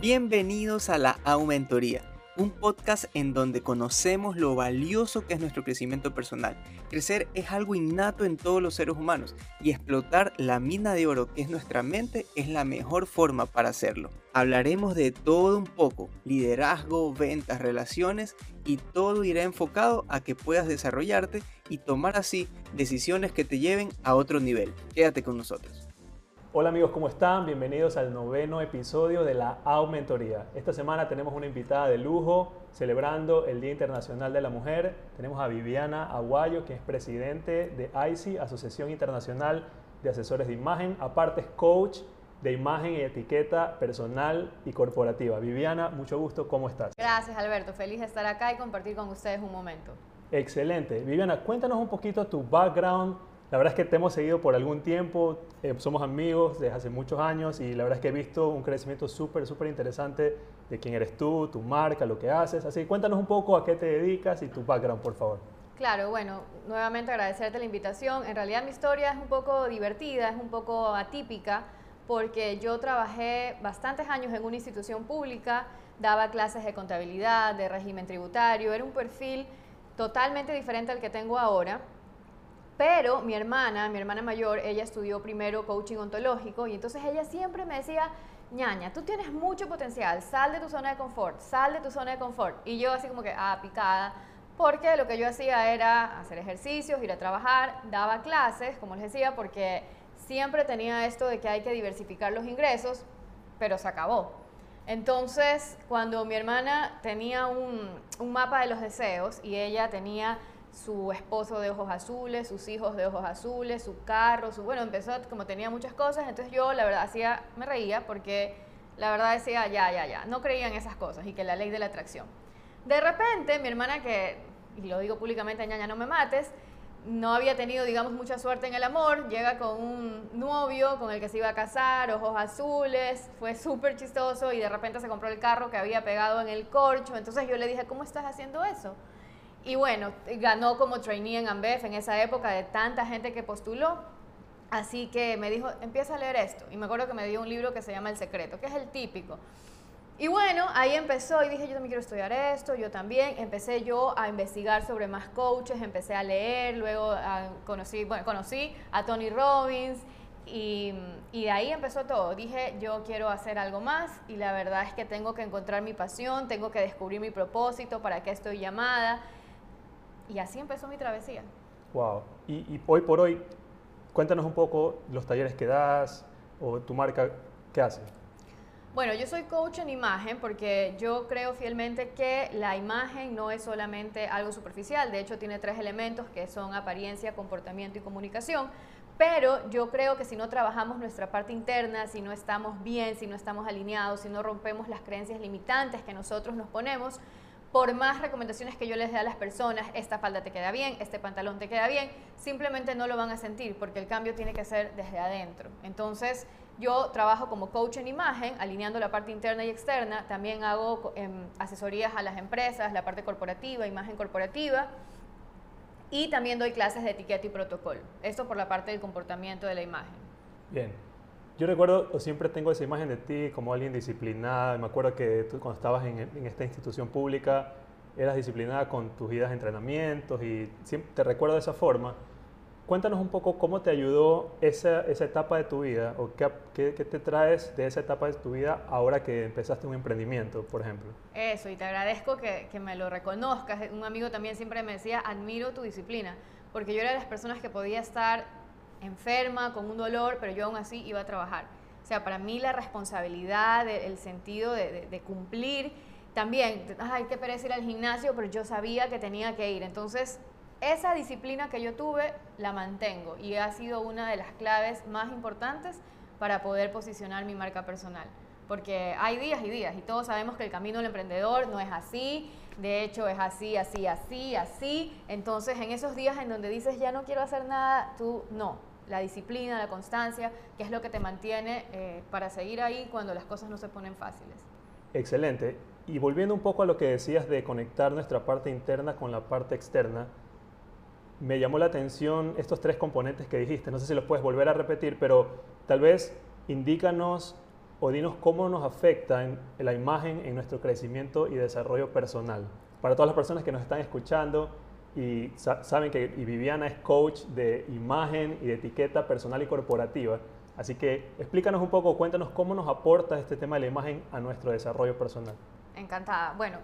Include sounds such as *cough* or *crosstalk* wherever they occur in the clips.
Bienvenidos a la Aumentoría, un podcast en donde conocemos lo valioso que es nuestro crecimiento personal. Crecer es algo innato en todos los seres humanos y explotar la mina de oro que es nuestra mente es la mejor forma para hacerlo. Hablaremos de todo un poco, liderazgo, ventas, relaciones y todo irá enfocado a que puedas desarrollarte y tomar así decisiones que te lleven a otro nivel. Quédate con nosotros. Hola amigos, ¿cómo están? Bienvenidos al noveno episodio de la Aumentoría. Esta semana tenemos una invitada de lujo celebrando el Día Internacional de la Mujer. Tenemos a Viviana Aguayo, que es presidente de ICI, Asociación Internacional de Asesores de Imagen. Aparte es coach de imagen y etiqueta personal y corporativa. Viviana, mucho gusto, ¿cómo estás? Gracias Alberto, feliz de estar acá y compartir con ustedes un momento. Excelente. Viviana, cuéntanos un poquito tu background la verdad es que te hemos seguido por algún tiempo, eh, somos amigos desde hace muchos años y la verdad es que he visto un crecimiento súper, súper interesante de quién eres tú, tu marca, lo que haces. Así que cuéntanos un poco a qué te dedicas y tu background, por favor. Claro, bueno, nuevamente agradecerte la invitación. En realidad mi historia es un poco divertida, es un poco atípica, porque yo trabajé bastantes años en una institución pública, daba clases de contabilidad, de régimen tributario, era un perfil totalmente diferente al que tengo ahora pero mi hermana, mi hermana mayor, ella estudió primero coaching ontológico y entonces ella siempre me decía, ñaña, tú tienes mucho potencial, sal de tu zona de confort, sal de tu zona de confort. Y yo así como que, ah, picada, porque lo que yo hacía era hacer ejercicios, ir a trabajar, daba clases, como les decía, porque siempre tenía esto de que hay que diversificar los ingresos, pero se acabó. Entonces, cuando mi hermana tenía un, un mapa de los deseos y ella tenía su esposo de ojos azules, sus hijos de ojos azules, su carro, su bueno, empezó como tenía muchas cosas, entonces yo la verdad hacía me reía porque la verdad decía, ya, ya, ya, no creía en esas cosas y que la ley de la atracción. De repente, mi hermana que y lo digo públicamente, ñaña, no me mates, no había tenido, digamos, mucha suerte en el amor, llega con un novio con el que se iba a casar, ojos azules, fue súper chistoso y de repente se compró el carro que había pegado en el corcho, entonces yo le dije, ¿cómo estás haciendo eso? Y bueno, ganó como trainee en Ambev en esa época de tanta gente que postuló. Así que me dijo, empieza a leer esto. Y me acuerdo que me dio un libro que se llama El Secreto, que es el típico. Y bueno, ahí empezó y dije, yo también quiero estudiar esto, yo también. Empecé yo a investigar sobre más coaches, empecé a leer, luego conocí, bueno, conocí a Tony Robbins y, y, de ahí empezó todo. Dije, yo quiero hacer algo más y la verdad es que tengo que encontrar mi pasión, tengo que descubrir mi propósito, para qué estoy llamada. Y así empezó mi travesía. Wow. Y, hoy por hoy, cuéntanos un poco los talleres que das o tu marca, ¿qué hace? Bueno, yo soy coach en imagen porque yo creo fielmente que la imagen no es solamente algo superficial, de hecho tiene tres elementos que son apariencia, comportamiento y comunicación, pero yo creo que si no trabajamos nuestra parte interna, si no estamos bien, si no estamos alineados, si no rompemos las creencias limitantes que nosotros nos ponemos, por más recomendaciones que yo les dé a las personas, esta falda te queda bien, este pantalón te queda bien, simplemente no lo van a sentir porque el cambio tiene que ser desde adentro. Entonces, yo trabajo como coach en imagen, alineando la parte interna y externa, también hago em, asesorías a las empresas, la parte corporativa, imagen corporativa, y también doy clases de etiqueta y protocolo. Esto por la parte del comportamiento de la imagen. Bien, yo recuerdo, siempre tengo esa imagen de ti como alguien disciplinada. Me acuerdo que tú cuando estabas en, esta institución pública eras disciplinada con tus vidas de entrenamientos y siempre te recuerdo de esa forma. Cuéntanos un poco cómo te ayudó esa, esa etapa de tu vida o qué, qué, qué, te traes de esa etapa de tu vida ahora que empezaste un emprendimiento, por ejemplo. Eso, y te agradezco que, que me lo reconozcas. Un amigo también siempre me decía, admiro tu disciplina, porque yo era de las personas que podía estar enferma, con un dolor, pero yo aún así iba a trabajar. O sea, para mí la responsabilidad, el sentido de, cumplir, también, ay, qué pereza ir al gimnasio, pero yo sabía que tenía que ir. Entonces, esa disciplina que yo tuve, la mantengo y ha sido una de las claves más importantes para poder posicionar mi marca personal. Porque hay días y días y todos sabemos que el camino del emprendedor no es así, de hecho es así, así, así, así. Entonces en esos días en donde dices ya no quiero hacer nada, tú no, la disciplina, la constancia, que es lo que te mantiene eh, para seguir ahí cuando las cosas no se ponen fáciles. Excelente. Y volviendo un poco a lo que decías de conectar nuestra parte interna con la parte externa, me llamó la atención estos tres componentes que dijiste. No sé si los puedes volver a repetir, pero tal vez indícanos o dinos cómo nos afecta en la imagen en nuestro crecimiento y desarrollo personal. Para todas las personas que nos están escuchando y saben que Viviana es coach de imagen y de etiqueta personal y corporativa, así que explícanos un poco, cuéntanos cómo nos aporta este tema de la imagen a nuestro desarrollo personal. Encantada. Bueno,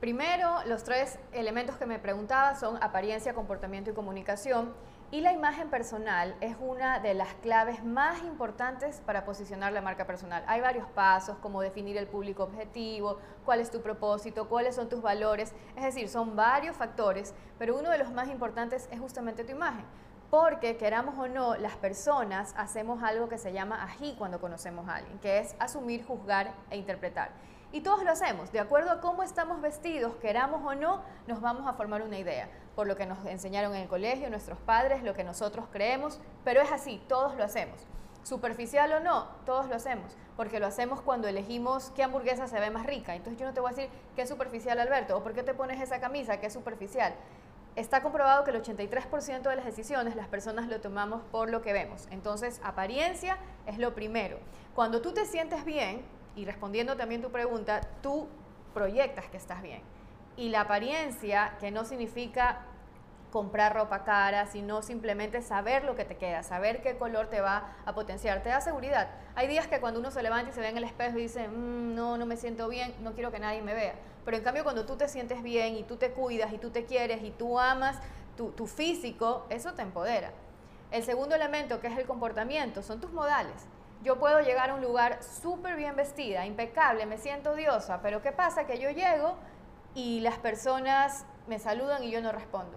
primero los tres elementos que me preguntaba son apariencia, comportamiento y comunicación. Y la imagen personal es una de las claves más importantes para posicionar la marca personal. Hay varios pasos, como definir el público objetivo, cuál es tu propósito, cuáles son tus valores. Es decir, son varios factores, pero uno de los más importantes es justamente tu imagen. Porque queramos o no, las personas hacemos algo que se llama ají cuando conocemos a alguien, que es asumir, juzgar e interpretar. Y todos lo hacemos, de acuerdo a cómo estamos vestidos, queramos o no, nos vamos a formar una idea, por lo que nos enseñaron en el colegio, nuestros padres, lo que nosotros creemos, pero es así, todos lo hacemos. Superficial o no, todos lo hacemos, porque lo hacemos cuando elegimos qué hamburguesa se ve más rica. Entonces yo no te voy a decir qué es superficial, Alberto, o por qué te pones esa camisa, qué es superficial. Está comprobado que el 83% de las decisiones las personas lo tomamos por lo que vemos. Entonces, apariencia es lo primero. Cuando tú te sientes bien, y respondiendo también tu pregunta, tú proyectas que estás bien. Y la apariencia, que no significa comprar ropa cara, sino simplemente saber lo que te queda, saber qué color te va a potenciar, te da seguridad. Hay días que cuando uno se levanta y se ve en el espejo y dice, mm, no, no me siento bien, no quiero que nadie me vea. Pero en cambio cuando tú te sientes bien y tú te cuidas y tú te quieres y tú amas tu, tu físico, eso te empodera. El segundo elemento, que es el comportamiento, son tus modales yo puedo llegar a un lugar súper bien vestida, impecable, me siento diosa, pero ¿qué pasa? Que yo llego y las personas me saludan y yo no respondo.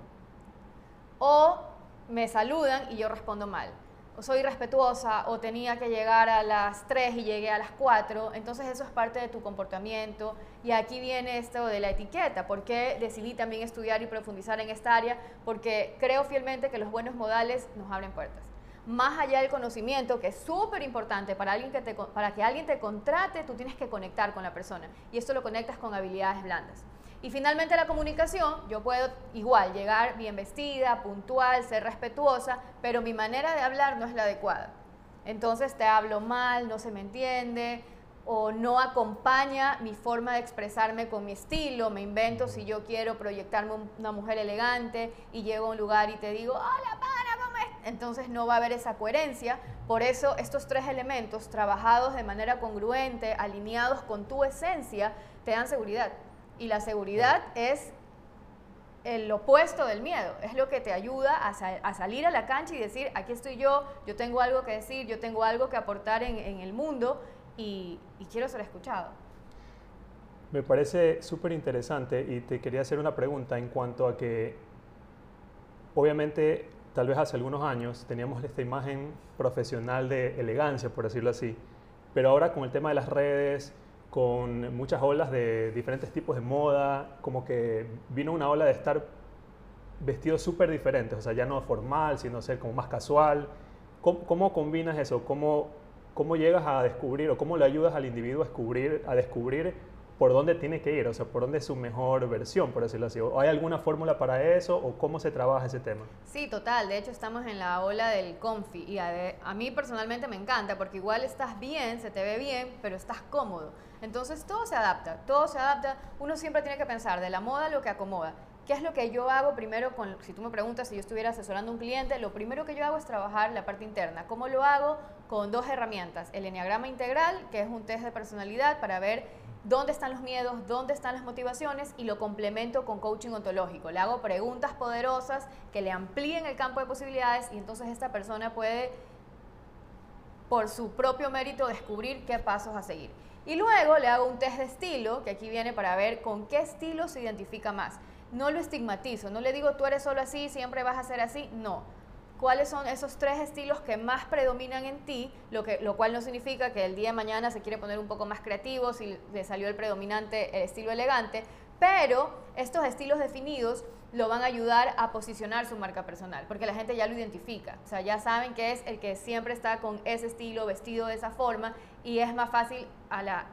O me saludan y yo respondo mal. O soy respetuosa o tenía que llegar a las 3 y llegué a las 4. Entonces eso es parte de tu comportamiento. Y aquí viene esto de la etiqueta. ¿Por qué decidí también estudiar y profundizar en esta área? Porque creo fielmente que los buenos modales nos abren puertas más allá del conocimiento, que es súper importante para, que para que alguien te contrate, tú tienes que conectar con la persona. Y esto lo conectas con habilidades blandas. Y finalmente la comunicación, yo puedo igual llegar bien vestida, puntual, ser respetuosa, pero mi manera de hablar no es la adecuada. Entonces te hablo mal, no se me entiende, o no acompaña mi forma de expresarme con mi estilo, me invento si yo quiero proyectarme una mujer elegante y llego a un lugar y te digo, hola, para, ¿cómo entonces no va a haber esa coherencia. Por eso estos tres elementos, trabajados de manera congruente, alineados con tu esencia, te dan seguridad. Y la seguridad es el opuesto del miedo, es lo que te ayuda a, salir a la cancha y decir, aquí estoy yo, yo tengo algo que decir, yo tengo algo que aportar en, el mundo y, y quiero ser escuchado. Me parece súper interesante y te quería hacer una pregunta en cuanto a que obviamente tal vez hace algunos años teníamos esta imagen profesional de elegancia, por decirlo así, pero ahora con el tema de las redes, con muchas olas de diferentes tipos de moda, como que vino una ola de estar vestidos súper diferentes, o sea, ya no formal, sino ser como más casual. ¿Cómo, cómo combinas eso? ¿Cómo, ¿Cómo llegas a descubrir o cómo le ayudas al individuo a descubrir, a descubrir por dónde tiene que ir, o sea, por dónde es su mejor versión, por decirlo así. ¿O ¿Hay alguna fórmula para eso o cómo se trabaja ese tema? Sí, total. De hecho, estamos en la ola del confi y a, a, mí personalmente me encanta porque igual estás bien, se te ve bien, pero estás cómodo. Entonces todo se adapta, todo se adapta. Uno siempre tiene que pensar de la moda lo que acomoda. ¿Qué es lo que yo hago primero con, si tú me preguntas si yo estuviera asesorando a un cliente, lo primero que yo hago es trabajar la parte interna. ¿Cómo lo hago? Con dos herramientas. El Enneagrama Integral, que es un test de personalidad para ver dónde están los miedos, dónde están las motivaciones y lo complemento con coaching ontológico. Le hago preguntas poderosas que le amplíen el campo de posibilidades y entonces esta persona puede por su propio mérito descubrir qué pasos a seguir. Y luego le hago un test de estilo, que aquí viene para ver con qué estilo se identifica más. No lo estigmatizo, no le digo tú eres solo así, siempre vas a ser así, no cuáles son esos tres estilos que más predominan en ti, lo, que, lo cual no significa que el día de mañana se quiere poner un poco más creativo si le salió el predominante el estilo elegante, pero estos estilos definidos lo van a ayudar a posicionar su marca personal, porque la gente ya lo identifica, o sea, ya saben que es el que siempre está con ese estilo, vestido de esa forma, y es más fácil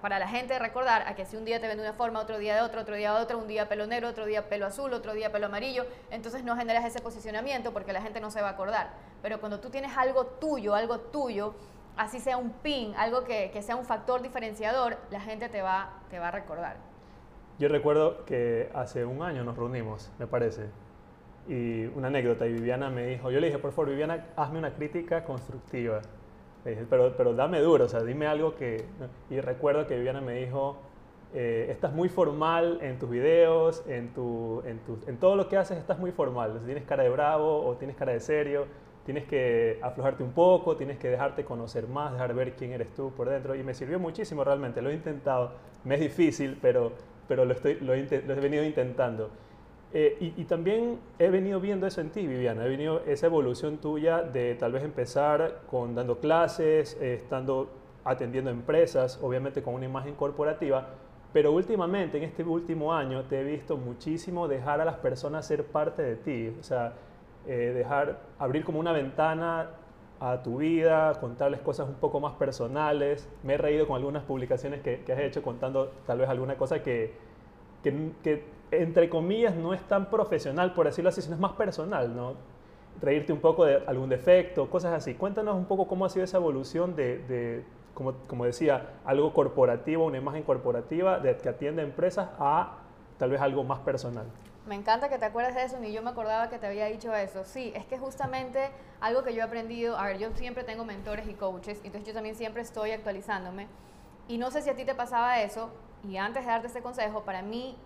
para la gente recordar a que si un día te ven de una forma, otro día de otro, otro día de otro, un día pelo negro, otro día pelo azul, otro día pelo amarillo, entonces no generas ese posicionamiento porque la gente no se va a acordar. Pero cuando tú tienes algo tuyo, algo tuyo, así sea un pin, algo que, que, sea un factor diferenciador, la gente te va, te va a recordar. Yo recuerdo que hace un año nos reunimos, me parece, y una anécdota, y Viviana me dijo, yo le dije, por favor, Viviana, hazme una crítica constructiva. Pero, pero dame duro, o sea, dime algo que... Y recuerdo que Viviana me dijo, eh, estás muy formal en tus videos, en, tu, en, tu, en todo lo que haces estás muy formal. tienes cara de bravo o tienes cara de serio, tienes que aflojarte un poco, tienes que dejarte conocer más, dejar ver quién eres tú por dentro. Y me sirvió muchísimo realmente, lo he intentado. Me es difícil, pero, pero lo, estoy, lo he venido intentando. Eh, y, también he venido viendo eso en ti, Viviana. He venido esa evolución tuya de tal vez empezar con dando clases, eh, estando atendiendo empresas, obviamente con una imagen corporativa, pero últimamente, en este último año, te he visto muchísimo dejar a las personas ser parte de ti. O sea, eh, dejar, abrir como una ventana a tu vida, contarles cosas un poco más personales. Me he reído con algunas publicaciones que, has hecho contando tal vez alguna cosa que entre comillas, no es tan profesional, por decirlo así, sino es más personal, ¿no? Reírte un poco de algún defecto, cosas así. Cuéntanos un poco cómo ha sido esa evolución de, como, como, decía, algo corporativo, una imagen corporativa de, que atiende a empresas a tal vez algo más personal. Me encanta que te acuerdes de eso, ni yo me acordaba que te había dicho eso. Sí, es que justamente algo que yo he aprendido, a ver, yo siempre tengo mentores y coaches, entonces yo también siempre estoy actualizándome. Y no sé si a ti te pasaba eso, y antes de darte este consejo, para mí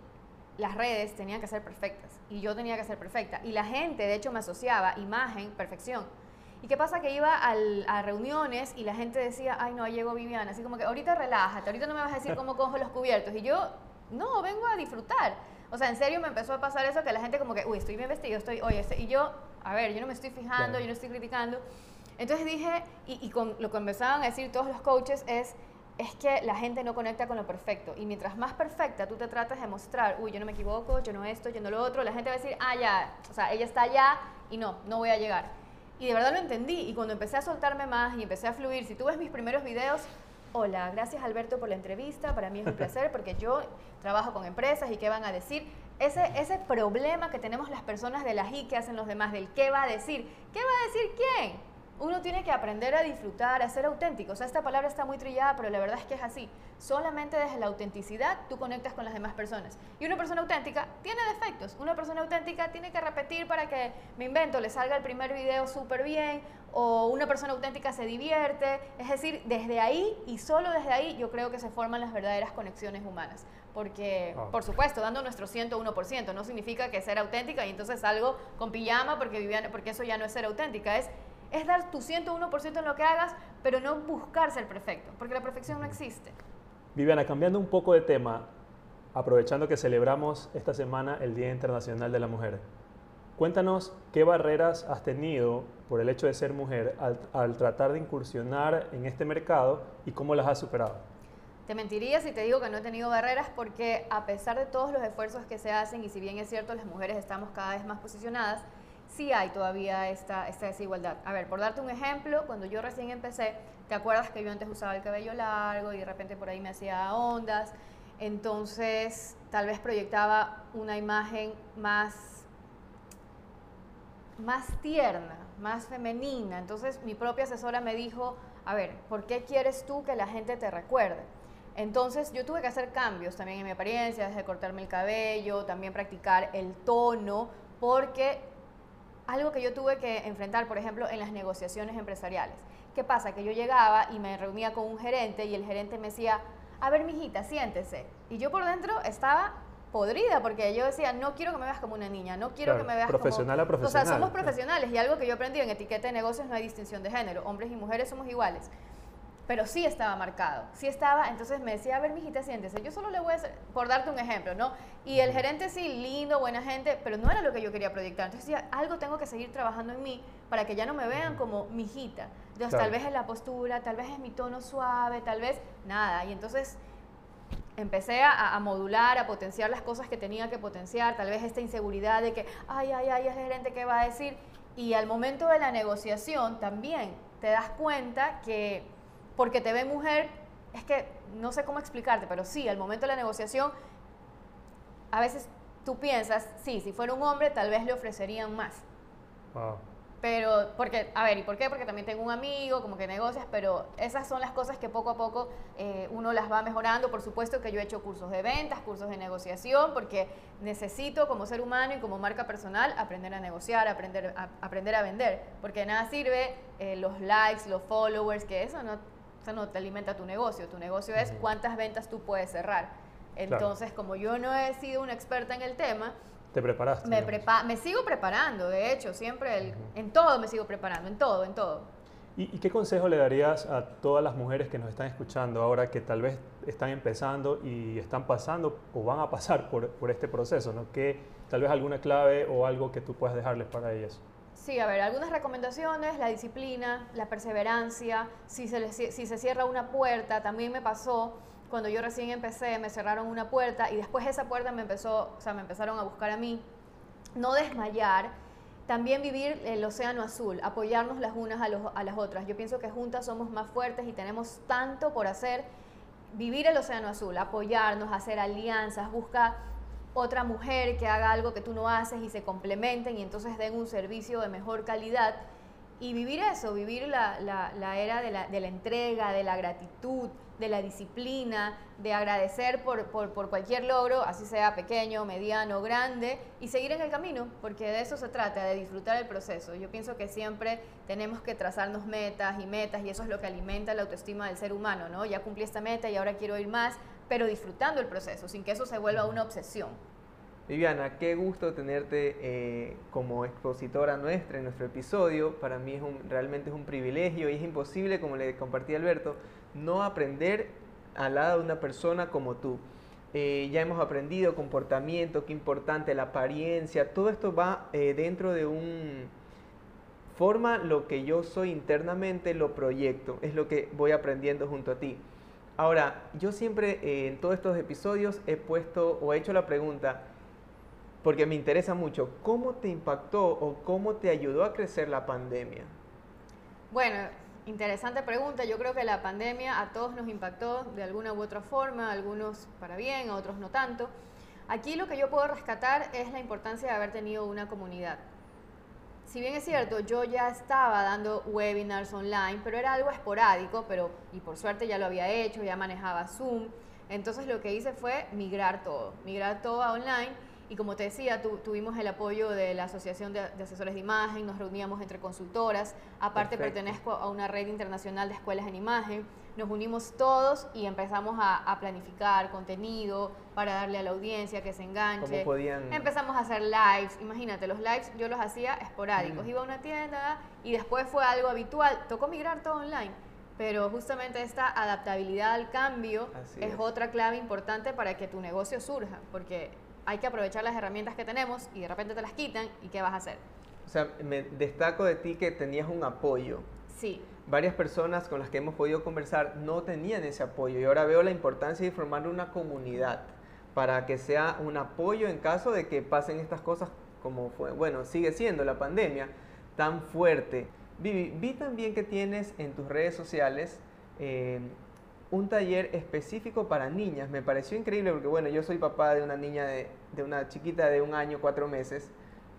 las redes tenían que ser perfectas y yo tenía que ser perfecta. Y la gente, de hecho, me asociaba imagen, perfección. ¿Y qué pasa? Que iba a reuniones y la gente decía, ay, no, llegó Viviana. Así como que ahorita relájate, ahorita no me vas a decir cómo cojo los cubiertos. Y yo, no, vengo a disfrutar. O sea, en serio me empezó a pasar eso que la gente como que, uy, estoy bien vestido, estoy, oye, este", y yo, a ver, yo no me estoy fijando, yo no estoy criticando. Entonces dije, y, y con lo que empezaban a decir todos los coaches es, es que la gente no conecta con lo perfecto. Y mientras más perfecta tú te tratas de mostrar, uy, yo no me equivoco, yo no esto, yo no lo otro, la gente va a decir, ah, ya, o sea, ella está allá y no, no voy a llegar. Y de verdad lo entendí. Y cuando empecé a soltarme más y empecé a fluir, si tú ves mis primeros videos, hola, gracias Alberto por la entrevista, para mí es un *laughs* placer porque yo trabajo con empresas y qué van a decir. Ese, ese problema que tenemos las personas de la y que hacen los demás, del qué va a decir. ¿Qué va a decir quién? Uno tiene que aprender a disfrutar, a ser auténtico. O sea, esta palabra está muy trillada, pero la verdad es que es así. Solamente desde la autenticidad tú conectas con las demás personas. Y una persona auténtica tiene defectos. Una persona auténtica tiene que repetir para que, me invento, le salga el primer video súper bien. O una persona auténtica se divierte. Es decir, desde ahí y solo desde ahí yo creo que se forman las verdaderas conexiones humanas. Porque, ah. por supuesto, dando nuestro 101%, no significa que ser auténtica y entonces salgo con pijama porque, Viviana, porque eso ya no es ser auténtica. Es es dar tu 101% en lo que hagas, pero no buscar ser perfecto, porque la perfección no existe. Viviana, cambiando un poco de tema, aprovechando que celebramos esta semana el Día Internacional de la Mujer, cuéntanos qué barreras has tenido por el hecho de ser mujer al, tratar de incursionar en este mercado y cómo las has superado. Te mentiría si te digo que no he tenido barreras porque a pesar de todos los esfuerzos que se hacen y si bien es cierto las mujeres estamos cada vez más posicionadas, sí hay todavía esta, esta desigualdad. A ver, por darte un ejemplo, cuando yo recién empecé, ¿te acuerdas que yo antes usaba el cabello largo y de repente por ahí me hacía ondas? Entonces, tal vez proyectaba una imagen más, más tierna, más femenina. Entonces, mi propia asesora me dijo, a ver, ¿por qué quieres tú que la gente te recuerde? Entonces yo tuve que hacer cambios también en mi apariencia, desde cortarme el cabello, también practicar el tono, porque algo que yo tuve que enfrentar, por ejemplo, en las negociaciones empresariales. ¿Qué pasa? Que yo llegaba y me reunía con un gerente y el gerente me decía, a ver, mijita, siéntese. Y yo por dentro estaba podrida porque yo decía, no quiero que me veas como una niña, no quiero que me veas profesional como... a profesional. O sea, somos profesionales y algo que yo aprendí en etiqueta de negocios no hay distinción de género, hombres y mujeres somos iguales pero sí estaba marcado, sí estaba, entonces me decía, a ver, mijita, siéntese, yo solo le voy a hacer, por darte un ejemplo, ¿no? Y el gerente sí, lindo, buena gente, pero no era lo que yo quería proyectar, entonces decía, algo tengo que seguir trabajando en mí para que ya no me vean como mijita, entonces tal vez es la postura, tal vez es mi tono suave, tal vez nada, y entonces empecé a, a, modular, a potenciar las cosas que tenía que potenciar, tal vez esta inseguridad de que, ay, ay, ay, es el gerente que va a decir, y al momento de la negociación también te das cuenta que porque te ve mujer, es que no sé cómo explicarte, pero sí, al momento de la negociación, a veces tú piensas, sí, si fuera un hombre tal vez le ofrecerían más. Pero, porque, a ver, ¿y por qué? Porque también tengo un amigo, como que negocias, pero esas son las cosas que poco a poco eh, uno las va mejorando. Por supuesto que yo he hecho cursos de ventas, cursos de negociación, porque necesito como ser humano y como marca personal aprender a negociar, aprender a, aprender a vender. Porque nada sirve eh, los likes, los followers, que eso no, no te alimenta tu negocio. Tu negocio es cuántas ventas tú puedes cerrar. Entonces, como yo no he sido una experta en el tema, ¿Te preparaste? Me, me sigo preparando, de hecho, siempre en todo me sigo preparando, en todo, en todo. ¿Y, qué consejo le darías a todas las mujeres que nos están escuchando ahora que tal vez están empezando y están pasando o van a pasar por, por este proceso? ¿no? ¿Qué, tal vez alguna clave o algo que tú puedas dejarles para ellas? Sí, a ver, algunas recomendaciones, la disciplina, la perseverancia, si se, si se cierra una puerta, también me pasó cuando yo recién empecé, me cerraron una puerta y después esa puerta me empezó, o sea, me empezaron a buscar a mí. No desmayar, también vivir el océano azul, apoyarnos las unas a, a las otras. Yo pienso que juntas somos más fuertes y tenemos tanto por hacer. Vivir el océano azul, apoyarnos, hacer alianzas, busca otra mujer que haga algo que tú no haces y se complementen y entonces den un servicio de mejor calidad y vivir eso, vivir la, la, era de la, de la, entrega, de la gratitud, de la disciplina, de agradecer por, por, por, cualquier logro, así sea pequeño, mediano, grande, y seguir en el camino, porque de eso se trata, de disfrutar el proceso. Yo pienso que siempre tenemos que trazarnos metas y metas, y eso es lo que alimenta la autoestima del ser humano, ¿no? Ya cumplí esta meta y ahora quiero ir más, pero disfrutando el proceso, sin que eso se vuelva una obsesión. Viviana, qué gusto tenerte eh, como expositora nuestra en nuestro episodio. Para mí es realmente es un privilegio y es imposible, como le compartí a Alberto, no aprender al lado de una persona como tú. Eh, ya hemos aprendido comportamiento, qué importante, la apariencia, todo esto va eh, dentro de un... Forma lo que yo soy internamente, lo proyecto, es lo que voy aprendiendo junto a ti. Ahora, yo siempre en todos estos episodios he puesto o he hecho la pregunta, porque me interesa mucho, ¿cómo te impactó o cómo te ayudó a crecer la pandemia? Bueno, interesante pregunta. Yo creo que la pandemia a todos nos impactó de alguna u otra forma, algunos para bien, otros no tanto. Aquí lo que yo puedo rescatar es la importancia de haber tenido una comunidad. Si bien es cierto, yo ya estaba dando webinars online, pero era algo esporádico, pero y por suerte ya lo había hecho, ya manejaba Zoom. Entonces lo que hice fue migrar todo, migrar todo a online. Y como te decía, tuvimos el apoyo de la Asociación de, Asesores de Imagen, nos reuníamos entre consultoras, aparte pertenezco a una red internacional de escuelas en imagen, nos unimos todos y empezamos a, planificar contenido para darle a la audiencia que se enganche. podían... Empezamos a hacer lives, imagínate, los lives yo los hacía esporádicos, iba a una tienda y después fue algo habitual, tocó migrar todo online pero justamente esta adaptabilidad al cambio es, otra clave importante para que tu negocio surja, porque hay que aprovechar las herramientas que tenemos y de repente te las quitan y ¿qué vas a hacer? O sea, me destaco de ti que tenías un apoyo. Sí. Varias personas con las que hemos podido conversar no tenían ese apoyo y ahora veo la importancia de formar una comunidad para que sea un apoyo en caso de que pasen estas cosas como fue, bueno, sigue siendo la pandemia tan fuerte. Vivi, vi también que tienes en tus redes sociales eh, un taller específico para niñas. Me pareció increíble porque, bueno, yo soy papá de una niña, de, una chiquita de un año, cuatro meses,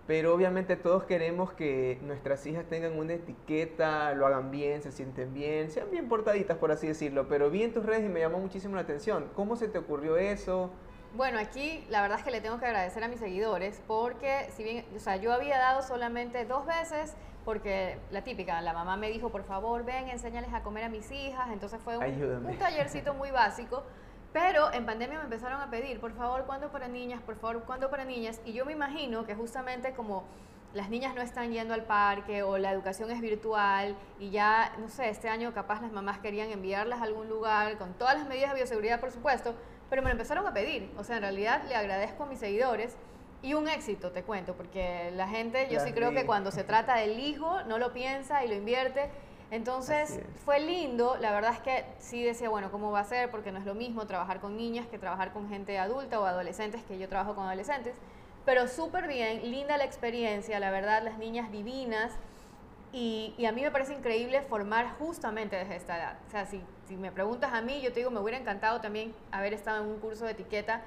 pero obviamente todos queremos que nuestras hijas tengan una etiqueta, lo hagan bien, se sienten bien, sean bien portaditas, por así decirlo. Pero vi en tus redes y me llamó muchísimo la atención. ¿Cómo se te ocurrió eso? Bueno, aquí la verdad es que le tengo que agradecer a mis seguidores porque si bien, o sea, yo había dado solamente dos veces porque la típica, la mamá me dijo, por favor, ven, enséñales a comer a mis hijas, entonces fue un, tallercito muy básico, pero en pandemia me empezaron a pedir, por favor, ¿cuándo para niñas? Por favor, ¿cuándo para niñas? Y yo me imagino que justamente como las niñas no están yendo al parque o la educación es virtual y ya, no sé, este año capaz las mamás querían enviarlas a algún lugar con todas las medidas de bioseguridad, por supuesto, pero me lo empezaron a pedir. O sea, en realidad le agradezco a mis seguidores y un éxito, te cuento, porque la gente, yo sí creo que cuando se trata del hijo, no lo piensa y lo invierte. Entonces fue lindo, la verdad es que sí decía, bueno, ¿cómo va a ser? Porque no es lo mismo trabajar con niñas que trabajar con gente adulta o adolescentes, que yo trabajo con adolescentes. Pero súper bien, linda la experiencia, la verdad, las niñas divinas. Y, y, a mí me parece increíble formar justamente desde esta edad. O sea, si, si me preguntas a mí, yo te digo, me hubiera encantado también haber estado en un curso de etiqueta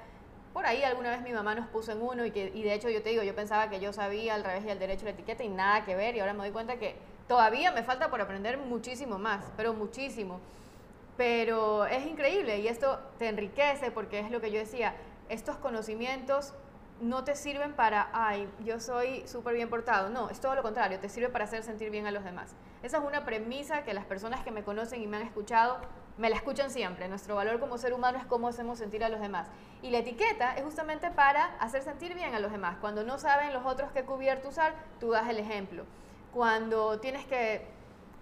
por ahí alguna vez mi mamá nos puso en uno y, que, y de hecho yo te digo, yo pensaba que yo sabía al revés y al derecho la etiqueta y nada que ver y ahora me doy cuenta que todavía me falta por aprender muchísimo más, pero muchísimo. Pero es increíble y esto te enriquece porque es lo que yo decía, estos conocimientos no te sirven para, ay, yo soy súper bien portado. No, es todo lo contrario, te sirve para hacer sentir bien a los demás. Esa es una premisa que las personas que me conocen y me han escuchado, me la escuchan siempre. Nuestro valor como ser humano es cómo hacemos sentir a los demás. Y la etiqueta es justamente para hacer sentir bien a los demás. Cuando no saben los otros qué cubierto usar, tú das el ejemplo. Cuando tienes que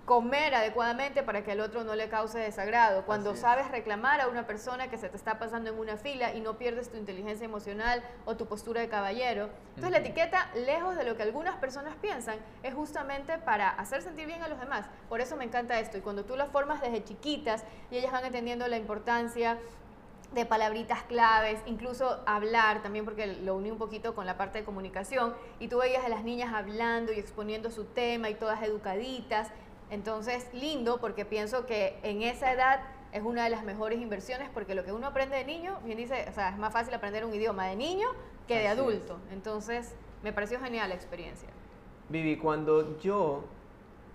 comer adecuadamente para que al otro no le cause desagrado, cuando sabes reclamar a una persona que se te está pasando en una fila y no pierdes tu inteligencia emocional o tu postura de caballero. Entonces la etiqueta, lejos de lo que algunas personas piensan, es justamente para hacer sentir bien a los demás. Por eso me encanta esto. Y cuando tú lo formas desde chiquitas y ellas van entendiendo la importancia de palabritas claves, incluso hablar también, porque lo uní un poquito con la parte de comunicación, y tú veías a las niñas hablando y exponiendo su tema y todas educaditas, entonces, lindo porque pienso que en esa edad es una de las mejores inversiones porque lo que uno aprende de niño, bien dice, o sea, es más fácil aprender un idioma de niño que de adulto. Entonces, me pareció genial la experiencia. Vivi, cuando yo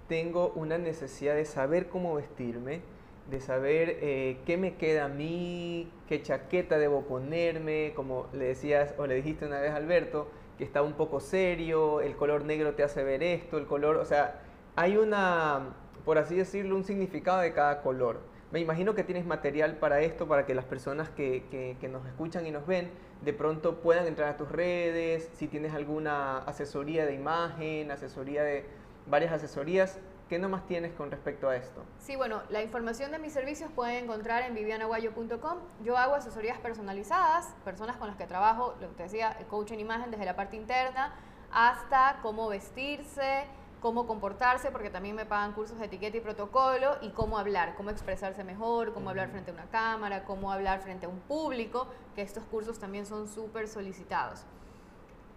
tengo una necesidad de saber cómo vestirme, de saber eh, qué me queda a mí, qué chaqueta debo ponerme, como le decías o le dijiste una vez a Alberto, que está un poco serio, el color negro te hace ver esto, el color, o sea, hay una, por así decirlo, un significado de cada color. Me imagino que tienes material para esto, para que las personas que, nos escuchan y nos ven de pronto puedan entrar a tus redes, si tienes alguna asesoría de imagen, asesoría de varias asesorías, ¿qué nomás tienes con respecto a esto? Sí, bueno, la información de mis servicios pueden encontrar en vivianaguayo.com. Yo hago asesorías personalizadas, personas con las que trabajo, lo que te decía, el coach en imagen desde la parte interna hasta cómo vestirse, cómo comportarse, porque también me pagan cursos de etiqueta y protocolo, y cómo hablar, cómo expresarse mejor, cómo hablar frente a una cámara, cómo hablar frente a un público, que estos cursos también son súper solicitados.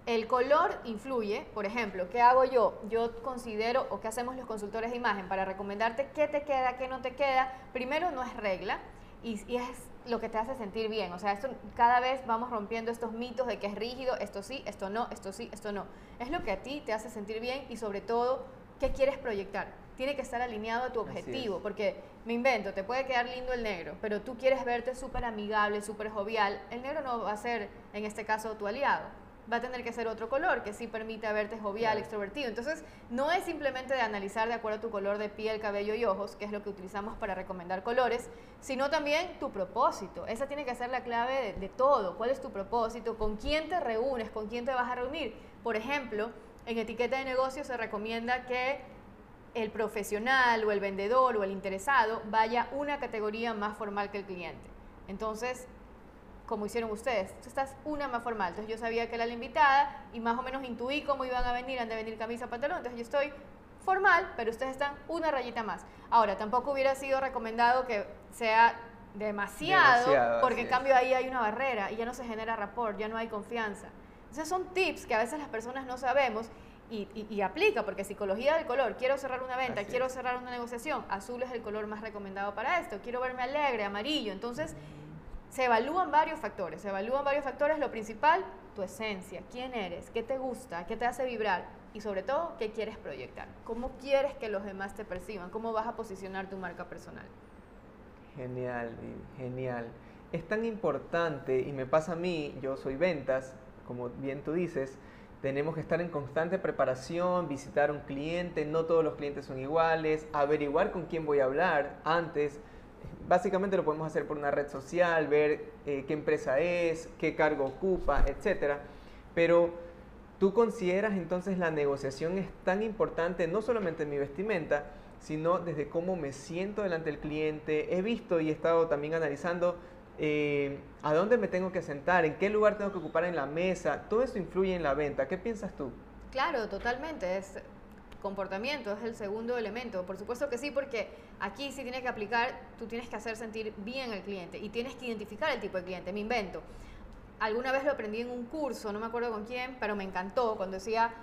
El color influye, por ejemplo, ¿qué hago yo? Yo considero, o qué hacemos los consultores de imagen para recomendarte qué te queda, qué no te queda. Primero, no es regla, y, y es lo que te hace sentir bien. O sea, esto, cada vez vamos rompiendo estos mitos de que es rígido, esto sí, esto no, esto sí, esto no. Es lo que a ti te hace sentir bien y sobre todo, ¿qué quieres proyectar? Tiene que estar alineado a tu objetivo, porque me invento, te puede quedar lindo el negro, pero tú quieres verte súper amigable, súper jovial. El negro no va a ser, en este caso, tu aliado va a tener que ser otro color que sí permita verte jovial, extrovertido. Entonces, no es simplemente de analizar de acuerdo a tu color de piel, cabello y ojos, que es lo que utilizamos para recomendar colores, sino también tu propósito. Esa tiene que ser la clave de, todo. ¿Cuál es tu propósito? ¿Con quién te reúnes? ¿Con quién te vas a reunir? Por ejemplo, en etiqueta de negocio se recomienda que el profesional o el vendedor o el interesado vaya una categoría más formal que el cliente. Entonces, como hicieron ustedes. Tú estás una más formal. Entonces yo sabía que era la invitada y más o menos intuí cómo iban a venir, han de venir camisa, pantalón. Entonces yo estoy formal, pero ustedes están una rayita más. Ahora, tampoco hubiera sido recomendado que sea demasiado, porque en cambio ahí hay una barrera y ya no se genera rapport, ya no hay confianza. Entonces son tips que a veces las personas no sabemos y, y, aplica, porque psicología del color, quiero cerrar una venta, quiero cerrar una negociación, azul es el color más recomendado para esto, quiero verme alegre, amarillo, entonces se evalúan varios factores, se evalúan varios factores, lo principal, tu esencia, quién eres, qué te gusta, qué te hace vibrar y sobre todo, qué quieres proyectar, cómo quieres que los demás te perciban, cómo vas a posicionar tu marca personal. Genial, genial. Es tan importante y me pasa a mí, yo soy ventas, como bien tú dices, tenemos que estar en constante preparación, visitar a un cliente, no todos los clientes son iguales, averiguar con quién voy a hablar antes, básicamente lo podemos hacer por una red social, ver eh, qué empresa es, qué cargo ocupa, etc. Pero tú consideras entonces la negociación es tan importante no solamente en mi vestimenta, sino desde cómo me siento delante del cliente. He visto y he estado también analizando eh, a dónde me tengo que sentar, en qué lugar tengo que ocupar en la mesa. Todo eso influye en la venta. ¿Qué piensas tú? Claro, totalmente. Es comportamiento, es el segundo elemento. Por supuesto que sí, porque aquí sí tienes que aplicar, tú tienes que hacer sentir bien al cliente y tienes que identificar el tipo de cliente. Me invento. Alguna vez lo aprendí en un curso, no me acuerdo con quién, pero me encantó cuando decía,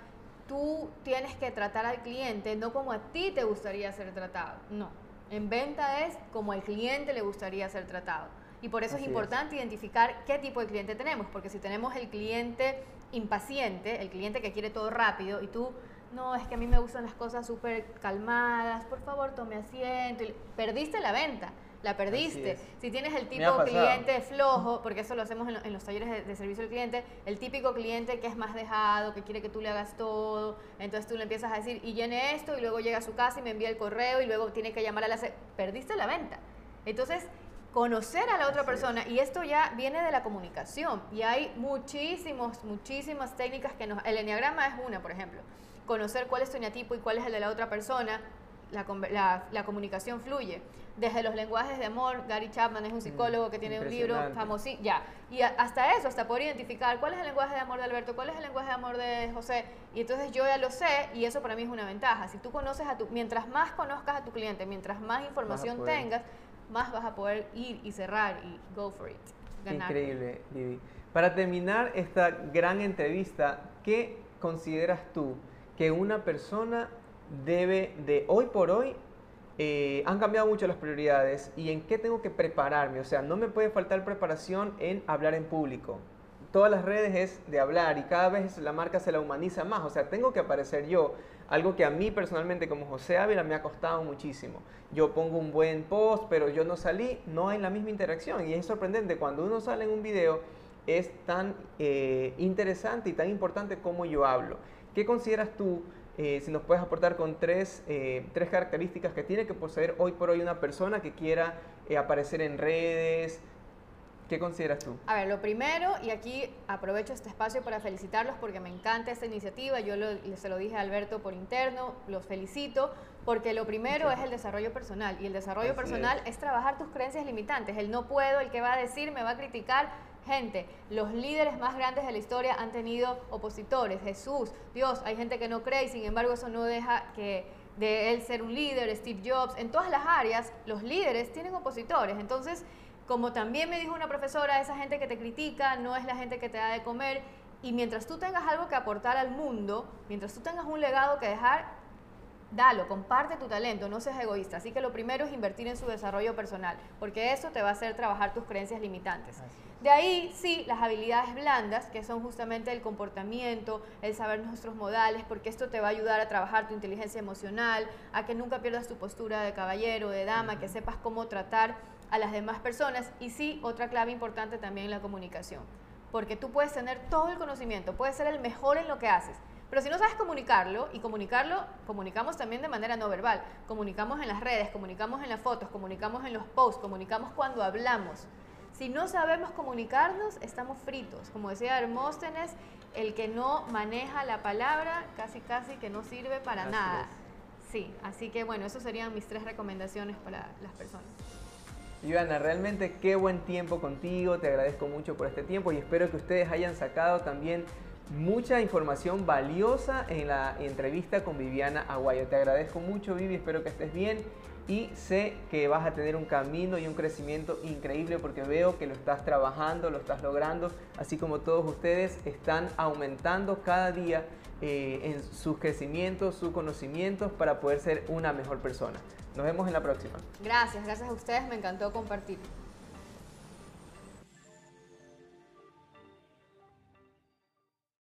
tú tienes que tratar al cliente no como a ti te gustaría ser tratado, no. En venta es como al cliente le gustaría ser tratado. Y por eso es importante identificar qué tipo de cliente tenemos, porque si tenemos el cliente impaciente, el cliente que quiere todo rápido, y tú, no, es que a mí me gustan las cosas súper calmadas, por favor tome asiento, y perdiste la venta la perdiste. Si tienes el tipo cliente flojo, porque eso lo hacemos en, los talleres de, servicio al cliente, el típico cliente que es más dejado, que quiere que tú le hagas todo, entonces tú le empiezas a decir, y llene esto, y luego llega a su casa y me envía el correo, y luego tiene que llamar a la... Perdiste la venta. Entonces, conocer a la otra persona, y esto ya viene de la comunicación, y hay muchísimos, muchísimas técnicas que nos... El enneagrama es una, por ejemplo. Conocer cuál es tu eneatipo y cuál es el de la otra persona, la, la, comunicación fluye. Desde los lenguajes de amor, Gary Chapman es un mm, psicólogo que tiene un libro famoso, ya. Y hasta eso, hasta poder identificar cuál es el lenguaje de amor de Alberto, cuál es el lenguaje de amor de José. Y entonces yo ya lo sé y eso para mí es una ventaja. Si tú conoces a tu, mientras más conozcas a tu cliente, mientras más información tengas, más vas a poder ir y cerrar y go for it. Increíble, Vivi. Para terminar esta gran entrevista, ¿qué consideras tú que una persona debe de hoy por hoy eh, han cambiado mucho las prioridades y en qué tengo que prepararme. O sea, no me puede faltar preparación en hablar en público. Todas las redes es de hablar y cada vez la marca se la humaniza más. O sea, tengo que aparecer yo. Algo que a mí personalmente como José Ávila me ha costado muchísimo. Yo pongo un buen post, pero yo no salí, no hay la misma interacción. Y es sorprendente, cuando uno sale en un video es tan eh, interesante y tan importante como yo hablo. ¿Qué consideras tú eh, si nos puedes aportar con tres, eh, tres, características que tiene que poseer hoy por hoy una persona que quiera eh, aparecer en redes. ¿Qué consideras tú? A ver, lo primero, y aquí aprovecho este espacio para felicitarlos porque me encanta esta iniciativa, yo se lo dije a Alberto por interno, los felicito, porque lo primero es el desarrollo personal, y el desarrollo personal es. es trabajar tus creencias limitantes, el no puedo, el que va a decir, me va a criticar, Gente, los líderes más grandes de la historia han tenido opositores. Jesús, Dios, hay gente que no cree y sin embargo eso no deja que de él ser un líder, Steve Jobs, en todas las áreas los líderes tienen opositores. Entonces, como también me dijo una profesora, esa gente que te critica no es la gente que te da de comer. Y mientras tú tengas algo que aportar al mundo, mientras tú tengas un legado que dejar, dalo, comparte tu talento, no seas egoísta. Así que lo primero es invertir en su desarrollo personal, porque eso te va a hacer trabajar tus creencias limitantes. De ahí, sí, las habilidades blandas, que son justamente el comportamiento, el saber nuestros modales, porque esto te va a ayudar a trabajar tu inteligencia emocional, a que nunca pierdas tu postura de caballero, de dama, que sepas cómo tratar a las demás personas. Y sí, otra clave importante también la comunicación, porque tú puedes tener todo el conocimiento, puedes ser el mejor en lo que haces, pero si no sabes comunicarlo, y comunicarlo, comunicamos también de manera no verbal, comunicamos en las redes, comunicamos en las fotos, comunicamos en los posts, comunicamos cuando hablamos. Si no sabemos comunicarnos, estamos fritos. Como decía Hermóstenes, el que no maneja la palabra casi casi que no sirve para nada. Sí, así que bueno, esas serían mis tres recomendaciones para las personas. Ivana, realmente qué buen tiempo contigo, te agradezco mucho por este tiempo y espero que ustedes hayan sacado también mucha información valiosa en la entrevista con Viviana Aguayo. Te agradezco mucho, Vivi, espero que estés bien y sé que vas a tener un camino y un crecimiento increíble porque veo que lo estás trabajando, lo estás logrando, así como todos ustedes están aumentando cada día eh, en sus crecimientos, sus conocimientos para poder ser una mejor persona. Nos vemos en la próxima. Gracias, gracias a ustedes, me encantó compartir.